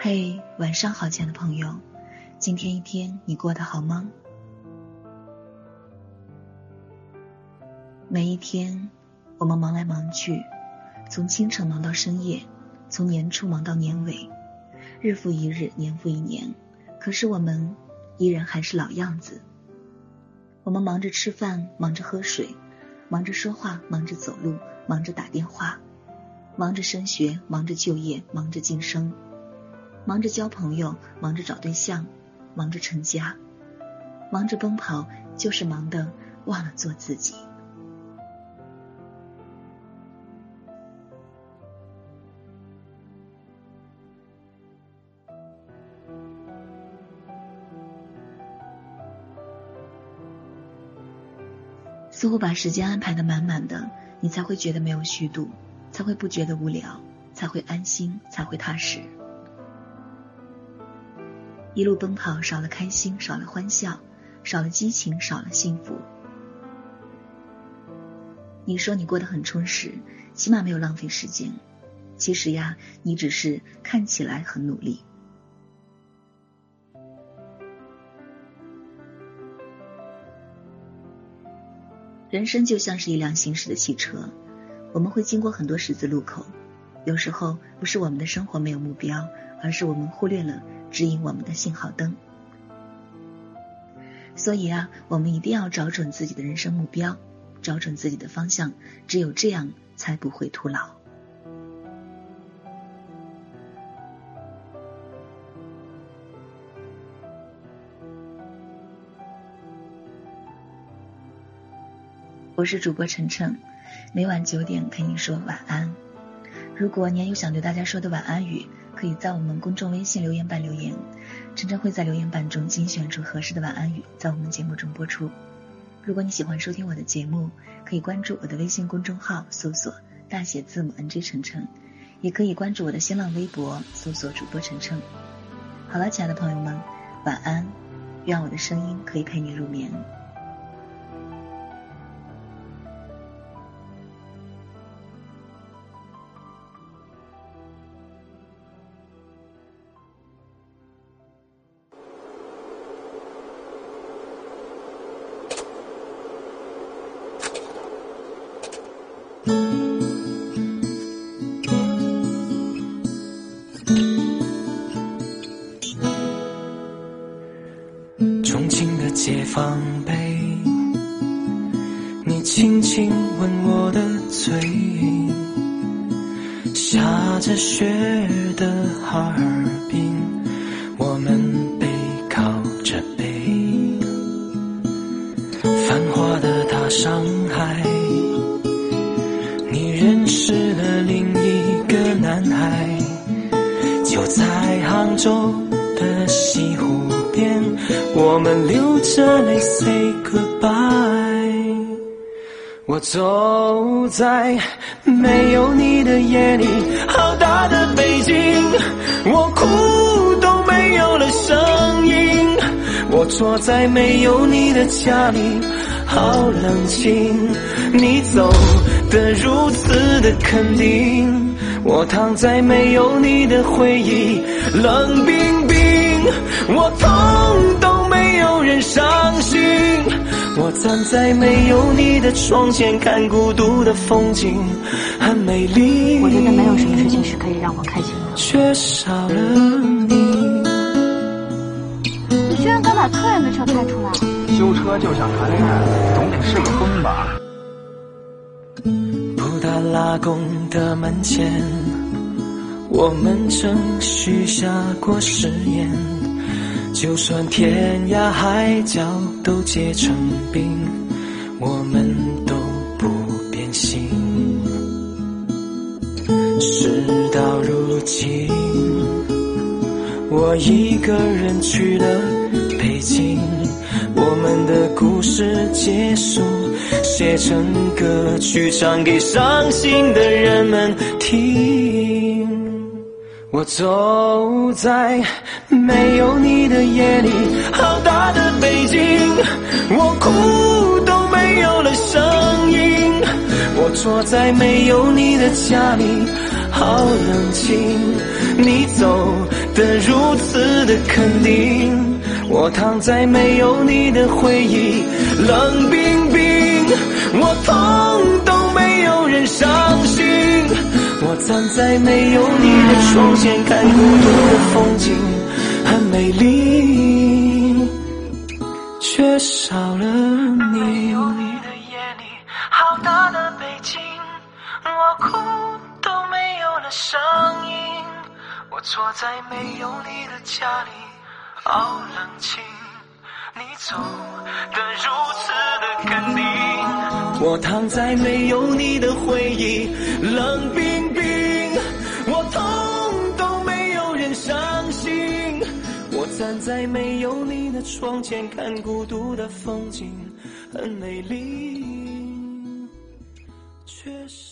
嘿，晚上好，亲爱的朋友，今天一天你过得好吗？每一天，我们忙来忙去，从清晨忙到深夜，从年初忙到年尾，日复一日，年复一年。可是我们依然还是老样子。我们忙着吃饭，忙着喝水，忙着说话，忙着走路，忙着打电话，忙着升学，忙着就业，忙着晋升。忙着交朋友，忙着找对象，忙着成家，忙着奔跑，就是忙的忘了做自己。似乎把时间安排的满满的，你才会觉得没有虚度，才会不觉得无聊，才会安心，才会踏实。一路奔跑，少了开心，少了欢笑，少了激情，少了幸福。你说你过得很充实，起码没有浪费时间。其实呀，你只是看起来很努力。人生就像是一辆行驶的汽车，我们会经过很多十字路口。有时候不是我们的生活没有目标，而是我们忽略了。指引我们的信号灯，所以啊，我们一定要找准自己的人生目标，找准自己的方向，只有这样才不会徒劳。我是主播晨晨，每晚九点陪你说晚安。如果你也有想对大家说的晚安语。可以在我们公众微信留言板留言，晨晨会在留言板中精选出合适的晚安语，在我们节目中播出。如果你喜欢收听我的节目，可以关注我的微信公众号，搜索大写字母 NJ 晨晨，也可以关注我的新浪微博，搜索主播晨晨。好了，亲爱的朋友们，晚安，愿我的声音可以陪你入眠。解放碑，你轻轻吻我的嘴，下着雪的哈尔滨，我们背靠着背，繁华的大上海。你认识了另一个男孩，就在杭州的西湖，我们流着泪 say goodbye。我走在没有你的夜里，好大的北京，我哭都没有了声音。我坐在没有你的家里，好冷清。你走。的如此的肯定，我躺在没有你的回忆，冷冰冰，我痛都有人伤心。我站在没有你的窗前，看孤独的风景，很美丽。我觉得没有什么事情是可以让我开心的，缺少了你。你居然敢把客人的车开出来？修车就想谈恋爱，总得试个婚吧。布达拉宫的门前，我们曾许下过誓言，就算天涯海角都结成冰，我们都不变心。事到如今，我一个人去了北京。我们的故事结束，写成歌曲唱给伤心的人们听。我走在没有你的夜里，好大的北京，我哭都没有了声音。我坐在没有你的家里，好冷清。你走。的如此的肯定。我躺在没有你的回忆，冷冰冰，我痛都没有人伤心。我站在没有你的窗前，看孤独的风景，很美丽，却少了你。没有你的夜里，好大的北京，我哭都没有了声音。我坐在没有你的家里，好冷清。你走的如此的肯定，我躺在没有你的回忆，冷冰冰，我痛都没有人伤心。我站在没有你的窗前，看孤独的风景，很美丽，却是。